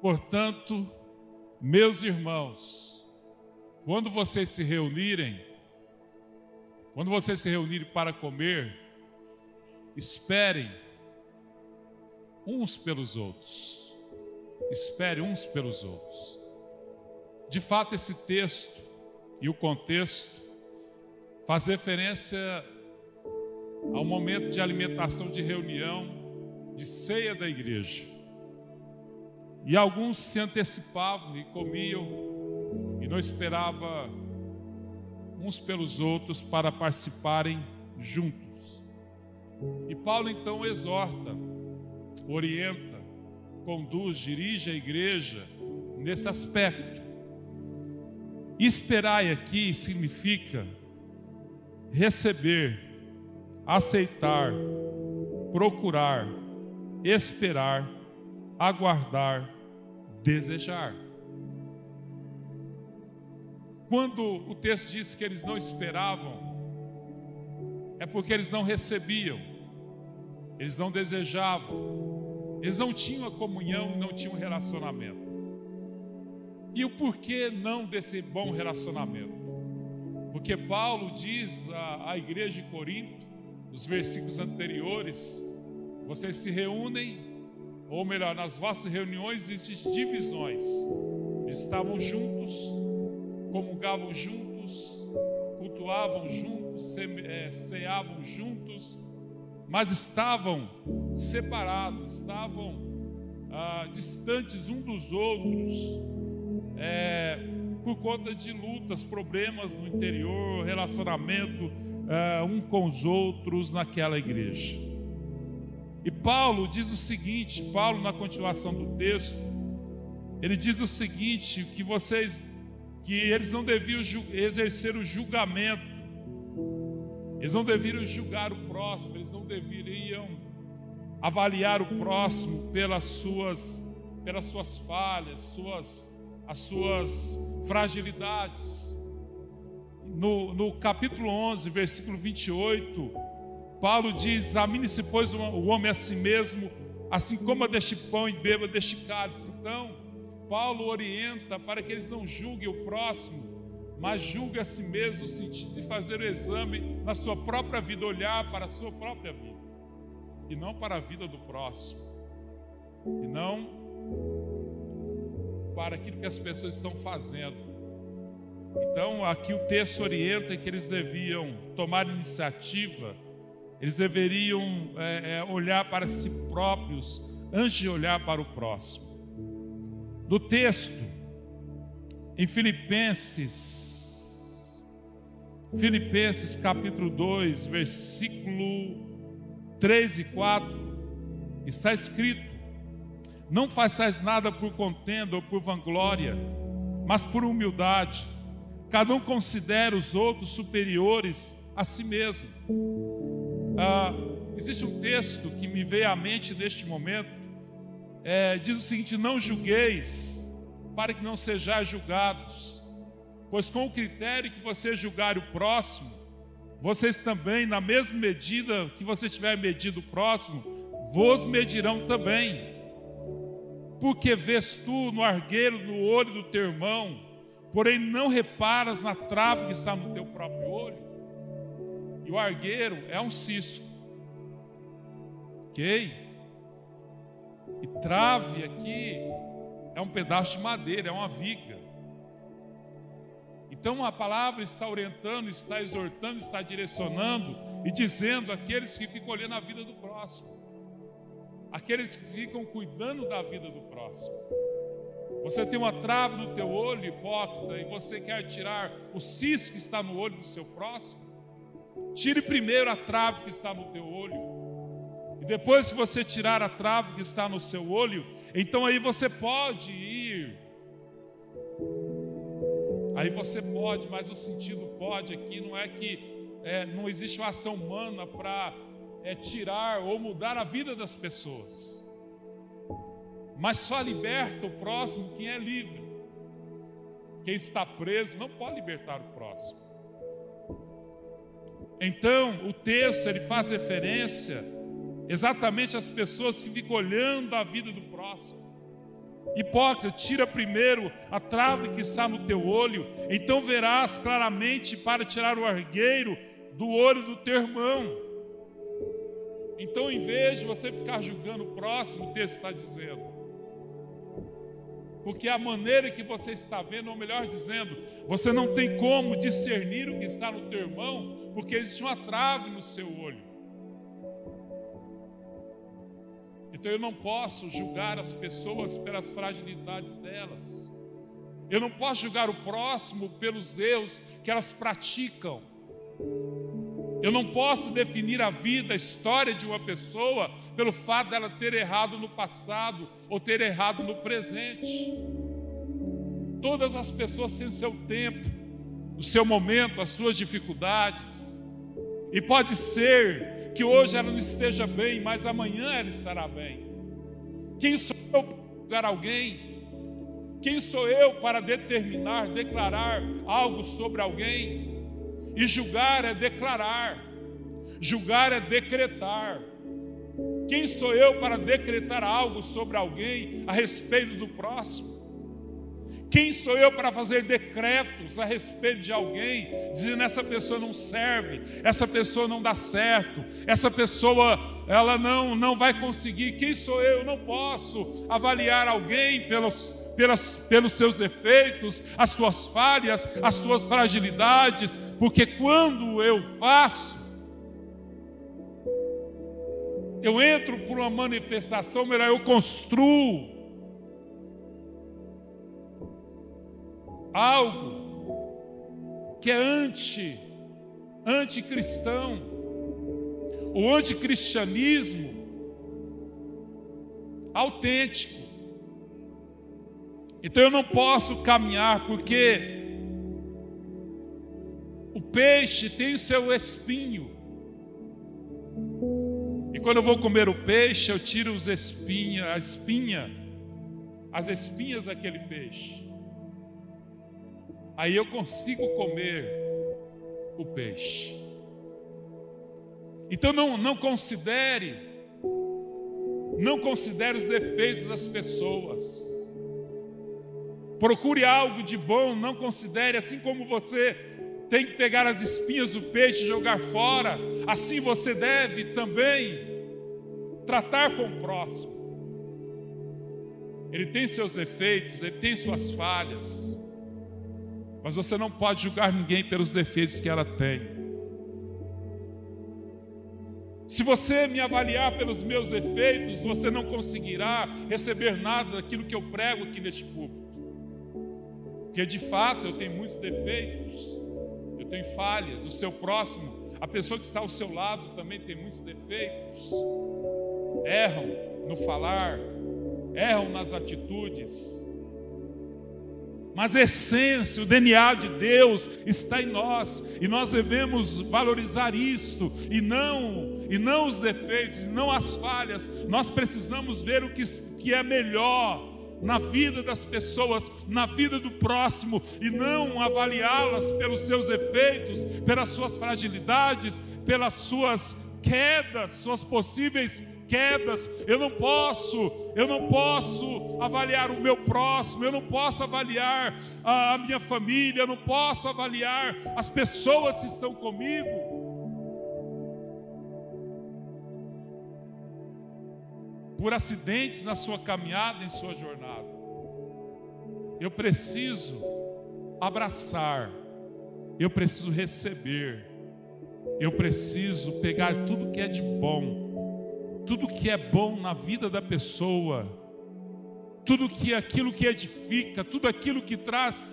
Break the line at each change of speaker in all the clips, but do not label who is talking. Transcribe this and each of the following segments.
Portanto, meus irmãos, quando vocês se reunirem, quando vocês se reunirem para comer, esperem uns pelos outros. Espere uns pelos outros. De fato, esse texto e o contexto faz referência ao momento de alimentação, de reunião, de ceia da igreja. E alguns se antecipavam e comiam e não esperavam uns pelos outros para participarem juntos. E Paulo então exorta, orienta, conduz, dirige a igreja nesse aspecto. Esperai aqui significa receber, aceitar, procurar, esperar, aguardar, desejar. Quando o texto diz que eles não esperavam, é porque eles não recebiam, eles não desejavam, eles não tinham a comunhão, não tinham relacionamento. E o porquê não desse bom relacionamento? Porque Paulo diz à, à igreja de Corinto, nos versículos anteriores, vocês se reúnem, ou melhor, nas vossas reuniões existem divisões. Estavam juntos, comungavam juntos, cultuavam juntos, é, ceavam juntos, mas estavam separados, estavam ah, distantes um dos outros, é, por conta de lutas, problemas no interior, relacionamento ah, um com os outros naquela igreja. E Paulo diz o seguinte: Paulo, na continuação do texto, ele diz o seguinte: que vocês que eles não deviam exercer o julgamento, eles não deveriam julgar o próximo, eles não deveriam avaliar o próximo pelas suas, pelas suas falhas, suas, as suas fragilidades. No, no capítulo 11, versículo 28, Paulo diz: Examine-se, pois, o homem a si mesmo, assim como a deste pão e beba deste cálice. Então, Paulo orienta para que eles não julguem o próximo, mas julguem a si mesmo, no sentido de fazer o exame na sua própria vida, olhar para a sua própria vida, e não para a vida do próximo, e não para aquilo que as pessoas estão fazendo. Então, aqui o texto orienta que eles deviam tomar iniciativa, eles deveriam é, é, olhar para si próprios antes de olhar para o próximo do texto em Filipenses, Filipenses capítulo 2, versículo 3 e 4, está escrito: Não façais nada por contenda ou por vanglória, mas por humildade. Cada um considera os outros superiores a si mesmo. Ah, existe um texto que me veio à mente neste momento, é, diz o seguinte: Não julgueis, para que não sejais julgados, pois com o critério que você julgar o próximo, vocês também, na mesma medida que você tiver medido o próximo, vos medirão também. Porque vês tu no argueiro no olho do teu irmão, porém não reparas na trave que está no teu próprio? E o argueiro é um cisco, ok? E trave aqui é um pedaço de madeira, é uma viga. Então a palavra está orientando, está exortando, está direcionando e dizendo àqueles que ficam olhando a vida do próximo, aqueles que ficam cuidando da vida do próximo. Você tem uma trave no teu olho, hipócrita, e você quer tirar o cisco que está no olho do seu próximo? Tire primeiro a trave que está no teu olho depois que você tirar a trave que está no seu olho, então aí você pode ir. Aí você pode, mas o sentido pode aqui não é que é, não existe uma ação humana para é, tirar ou mudar a vida das pessoas. Mas só liberta o próximo quem é livre. Quem está preso não pode libertar o próximo. Então, o texto ele faz referência exatamente as pessoas que ficam olhando a vida do próximo. Hipócrita, tira primeiro a trave que está no teu olho, então verás claramente para tirar o argueiro do olho do teu irmão. Então, em vez de você ficar julgando o próximo, o texto está dizendo, porque a maneira que você está vendo, ou melhor dizendo, você não tem como discernir o que está no teu irmão, porque existe uma trave no seu olho. Então eu não posso julgar as pessoas pelas fragilidades delas. Eu não posso julgar o próximo pelos erros que elas praticam. Eu não posso definir a vida, a história de uma pessoa pelo fato dela ter errado no passado ou ter errado no presente. Todas as pessoas têm o seu tempo, o seu momento, as suas dificuldades. E pode ser que hoje ela não esteja bem, mas amanhã ela estará bem. Quem sou eu para julgar alguém? Quem sou eu para determinar, declarar algo sobre alguém? E julgar é declarar, julgar é decretar. Quem sou eu para decretar algo sobre alguém a respeito do próximo? Quem sou eu para fazer decretos a respeito de alguém, dizendo essa pessoa não serve, essa pessoa não dá certo, essa pessoa ela não não vai conseguir. Quem sou eu? Eu não posso avaliar alguém pelos pelas, pelos seus defeitos, as suas falhas, as suas fragilidades, porque quando eu faço, eu entro por uma manifestação, melhor, eu construo algo que é anti, anticristão. O anticristianismo autêntico. Então eu não posso caminhar porque o peixe tem o seu espinho. E quando eu vou comer o peixe, eu tiro os espinhas, a espinha, as espinhas daquele peixe aí eu consigo comer o peixe. Então não, não considere, não considere os defeitos das pessoas. Procure algo de bom, não considere, assim como você tem que pegar as espinhas do peixe e jogar fora, assim você deve também tratar com o próximo. Ele tem seus defeitos, ele tem suas falhas. Mas você não pode julgar ninguém pelos defeitos que ela tem. Se você me avaliar pelos meus defeitos, você não conseguirá receber nada daquilo que eu prego aqui neste público. Porque de fato eu tenho muitos defeitos, eu tenho falhas. O seu próximo, a pessoa que está ao seu lado também tem muitos defeitos. Erram no falar, erram nas atitudes, mas a essência, o DNA de Deus está em nós, e nós devemos valorizar isto, e não, e não os defeitos, não as falhas. Nós precisamos ver o que, que é melhor na vida das pessoas, na vida do próximo, e não avaliá-las pelos seus efeitos, pelas suas fragilidades, pelas suas quedas, suas possíveis quedas, eu não posso, eu não posso avaliar o meu próximo, eu não posso avaliar a minha família, eu não posso avaliar as pessoas que estão comigo. Por acidentes na sua caminhada, em sua jornada. Eu preciso abraçar, eu preciso receber, eu preciso pegar tudo que é de bom tudo que é bom na vida da pessoa, tudo que é aquilo que edifica, tudo aquilo que traz,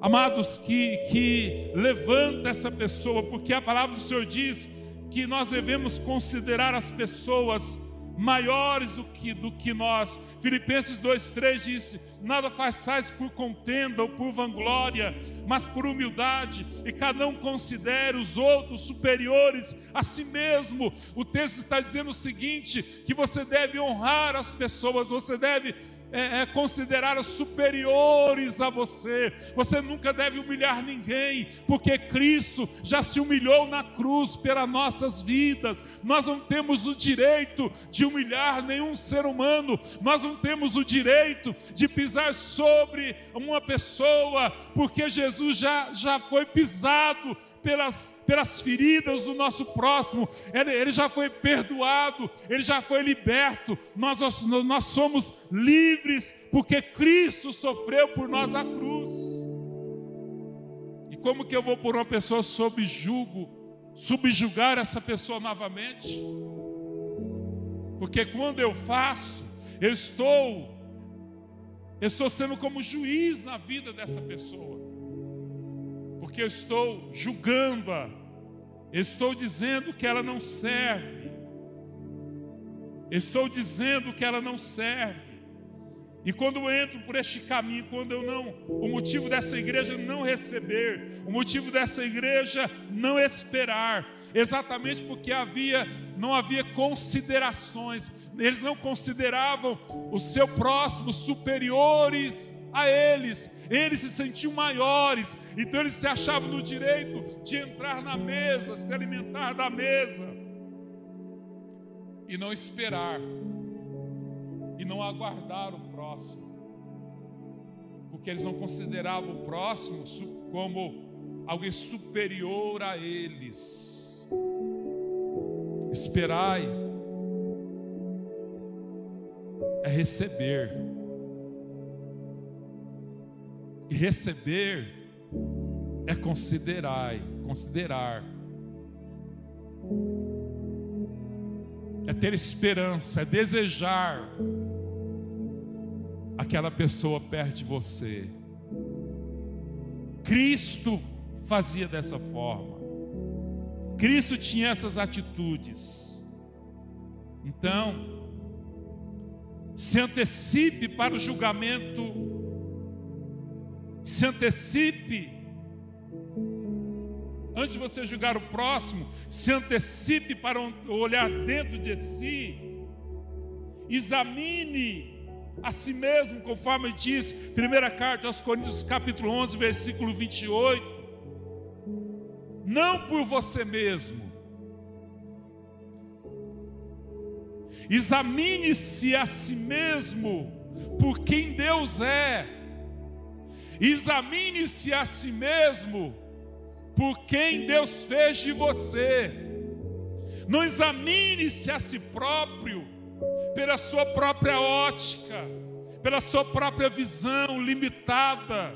amados, que, que levanta essa pessoa, porque a palavra do Senhor diz que nós devemos considerar as pessoas maiores do que, do que nós. Filipenses 2,3 disse: Nada façais por contenda ou por vanglória, mas por humildade, e cada um considere os outros superiores a si mesmo. O texto está dizendo o seguinte: que você deve honrar as pessoas, você deve é, é, consideradas superiores a você. Você nunca deve humilhar ninguém, porque Cristo já se humilhou na cruz pelas nossas vidas. Nós não temos o direito de humilhar nenhum ser humano, nós não temos o direito de pisar sobre uma pessoa, porque Jesus já, já foi pisado pelas, pelas feridas do nosso próximo, ele, ele, já foi perdoado, ele já foi liberto, nós, nós somos livres, porque Cristo sofreu por nós a cruz. E como que eu vou pôr uma pessoa sob julgo, subjugar essa pessoa novamente? Porque quando eu faço, eu estou, eu estou sendo como juiz na vida dessa pessoa porque eu estou julgando-a, estou dizendo que ela não serve, estou dizendo que ela não serve. E quando eu entro por este caminho, quando eu não, o motivo dessa igreja não receber, o motivo dessa igreja não esperar, exatamente porque havia não havia considerações, eles não consideravam o seu próximo superiores a eles. Eles se sentiam maiores, então eles se achavam no direito de entrar na mesa, se alimentar da mesa e não esperar e não aguardar o próximo, porque eles não consideravam o próximo como alguém superior a eles. Esperai é receber. E receber é considerar, considerar. É ter esperança, é desejar aquela pessoa perto de você. Cristo fazia dessa forma. Cristo tinha essas atitudes. Então, se antecipe para o julgamento se antecipe. Antes de você julgar o próximo, se antecipe para olhar dentro de si. Examine a si mesmo, conforme diz, primeira carta aos Coríntios, capítulo 11, versículo 28. Não por você mesmo. Examine-se a si mesmo por quem Deus é Examine-se a si mesmo por quem Deus fez de você. Não examine-se a si próprio pela sua própria ótica, pela sua própria visão limitada,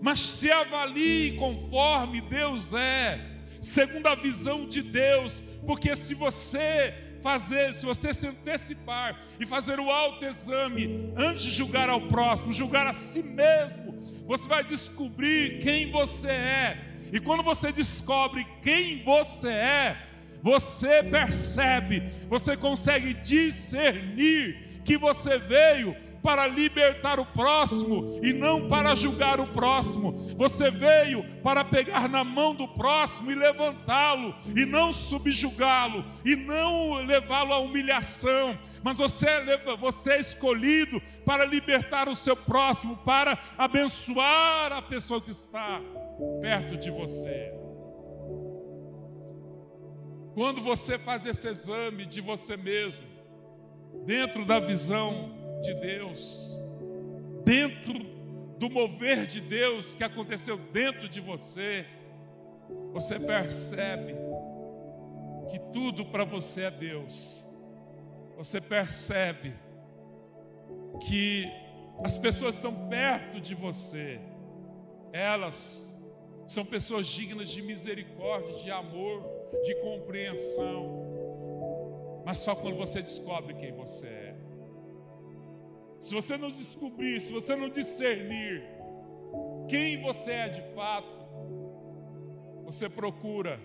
mas se avalie conforme Deus é, segundo a visão de Deus, porque se você fazer, se você se antecipar e fazer o autoexame antes de julgar ao próximo, julgar a si mesmo, você vai descobrir quem você é. E quando você descobre quem você é, você percebe, você consegue discernir que você veio para libertar o próximo e não para julgar o próximo. Você veio para pegar na mão do próximo e levantá-lo, e não subjugá-lo, e não levá-lo à humilhação. Mas você é, você é escolhido para libertar o seu próximo, para abençoar a pessoa que está perto de você. Quando você faz esse exame de você mesmo, dentro da visão de Deus, dentro do mover de Deus que aconteceu dentro de você, você percebe que tudo para você é Deus. Você percebe que as pessoas estão perto de você, elas são pessoas dignas de misericórdia, de amor, de compreensão, mas só quando você descobre quem você é. Se você não descobrir, se você não discernir quem você é de fato, você procura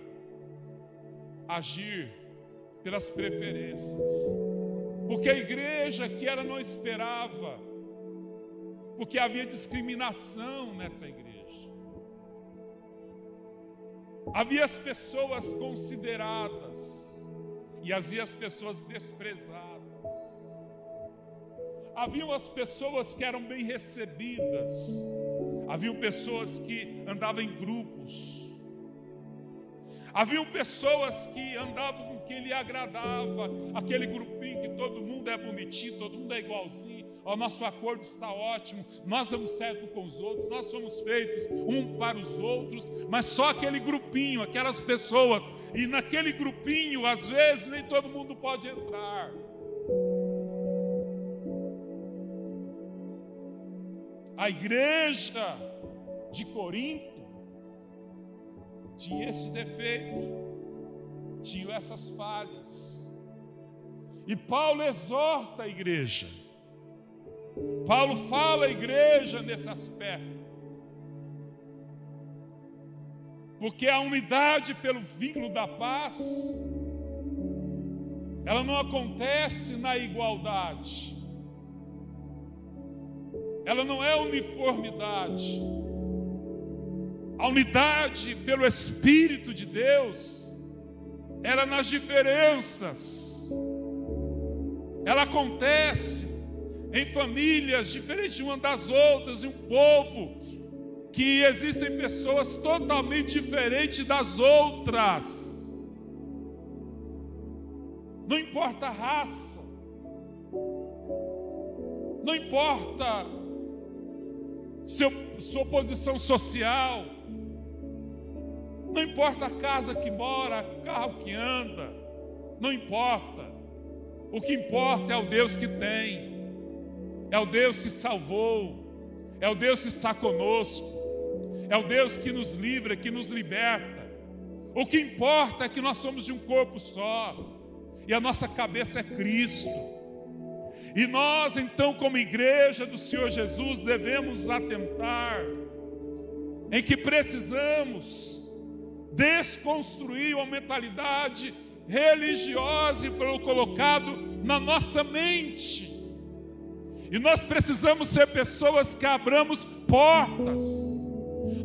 agir pelas preferências. Porque a igreja que ela não esperava, porque havia discriminação nessa igreja. Havia as pessoas consideradas e havia as pessoas desprezadas. Haviam as pessoas que eram bem recebidas, haviam pessoas que andavam em grupos, haviam pessoas que andavam com quem lhe agradava, aquele grupinho que todo mundo é bonitinho, todo mundo é igualzinho, o nosso acordo está ótimo, nós vamos certo com os outros, nós somos feitos um para os outros, mas só aquele grupinho, aquelas pessoas, e naquele grupinho, às vezes, nem todo mundo pode entrar. A igreja de Corinto tinha esse defeito, tinha essas falhas. E Paulo exorta a igreja. Paulo fala à igreja nesse aspecto. Porque a unidade pelo vínculo da paz, ela não acontece na igualdade ela não é uniformidade. A unidade pelo Espírito de Deus, ela é nas diferenças, ela acontece em famílias diferentes umas das outras, em um povo que existem pessoas totalmente diferentes das outras. Não importa a raça, não importa seu, sua posição social, não importa a casa que mora, carro que anda, não importa. O que importa é o Deus que tem, é o Deus que salvou, é o Deus que está conosco, é o Deus que nos livra, que nos liberta. O que importa é que nós somos de um corpo só, e a nossa cabeça é Cristo. E nós, então, como igreja do Senhor Jesus, devemos atentar em que precisamos desconstruir uma mentalidade religiosa e foi colocado na nossa mente. E nós precisamos ser pessoas que abramos portas.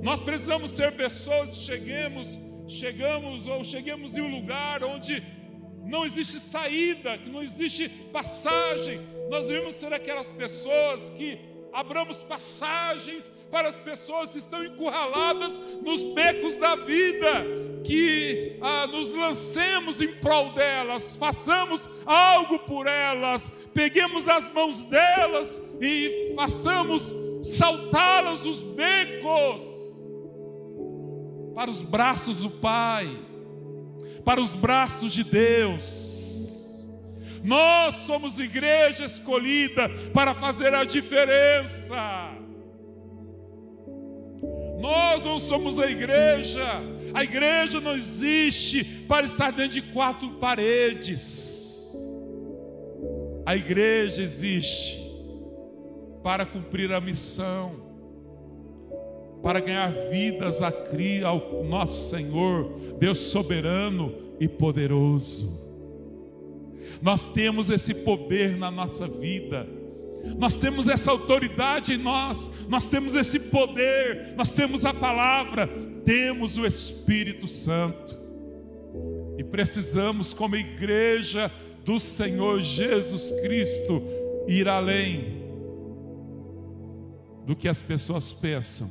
Nós precisamos ser pessoas que cheguemos, chegamos ou cheguemos em um lugar onde não existe saída, que não existe passagem. Nós devemos ser aquelas pessoas que abramos passagens para as pessoas que estão encurraladas nos becos da vida, que ah, nos lancemos em prol delas, façamos algo por elas, peguemos as mãos delas e façamos saltá-las os becos para os braços do Pai para os braços de Deus. Nós somos igreja escolhida para fazer a diferença. Nós não somos a igreja. A igreja não existe para estar dentro de quatro paredes. A igreja existe para cumprir a missão para ganhar vidas ao nosso Senhor, Deus soberano e poderoso. Nós temos esse poder na nossa vida, nós temos essa autoridade em nós, nós temos esse poder, nós temos a palavra, temos o Espírito Santo, e precisamos, como igreja do Senhor Jesus Cristo, ir além do que as pessoas pensam.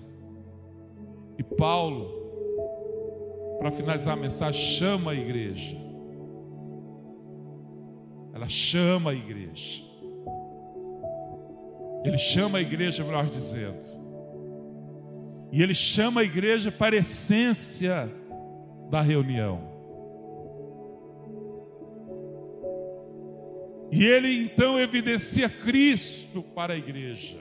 E Paulo, para finalizar a mensagem, chama a igreja. Ela chama a igreja. Ele chama a igreja, melhor dizendo. E ele chama a igreja para a essência da reunião. E ele então evidencia Cristo para a igreja.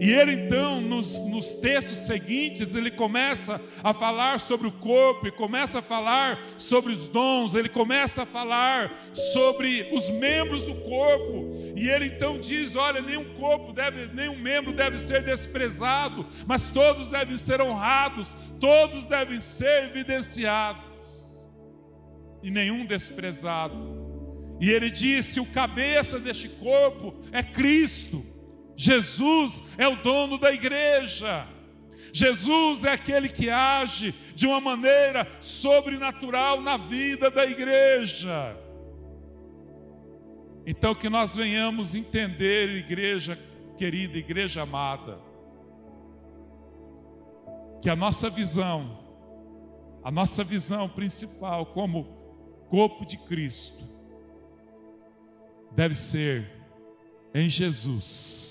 E ele então, nos, nos, textos seguintes, ele começa a falar sobre o corpo, e começa a falar sobre os dons, ele começa a falar sobre os membros do corpo. E ele então diz: olha, nenhum corpo deve, nenhum membro deve ser desprezado, mas todos devem ser honrados, todos devem ser evidenciados, e nenhum desprezado. E ele disse: o cabeça deste corpo é Cristo. Jesus é o dono da igreja. Jesus é aquele que age de uma maneira sobrenatural na vida da igreja. Então, que nós venhamos entender, igreja querida, igreja amada, que a nossa visão, a nossa visão principal como corpo de Cristo, deve ser em Jesus.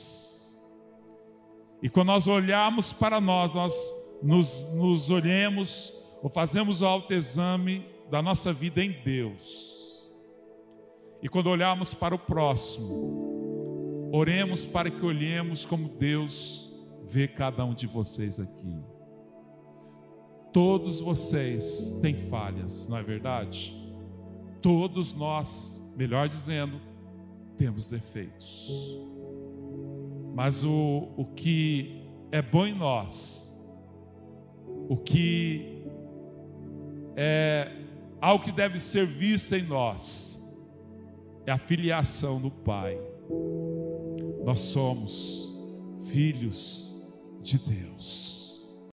E quando nós olharmos para nós, nós nos, nos olhemos ou fazemos o autoexame da nossa vida em Deus. E quando olharmos para o próximo, oremos para que olhemos como Deus vê cada um de vocês aqui. Todos vocês têm falhas, não é verdade? Todos nós, melhor dizendo, temos defeitos. Mas o, o que é bom em nós, o que é algo que deve ser visto em nós, é a filiação do Pai. Nós somos filhos de Deus.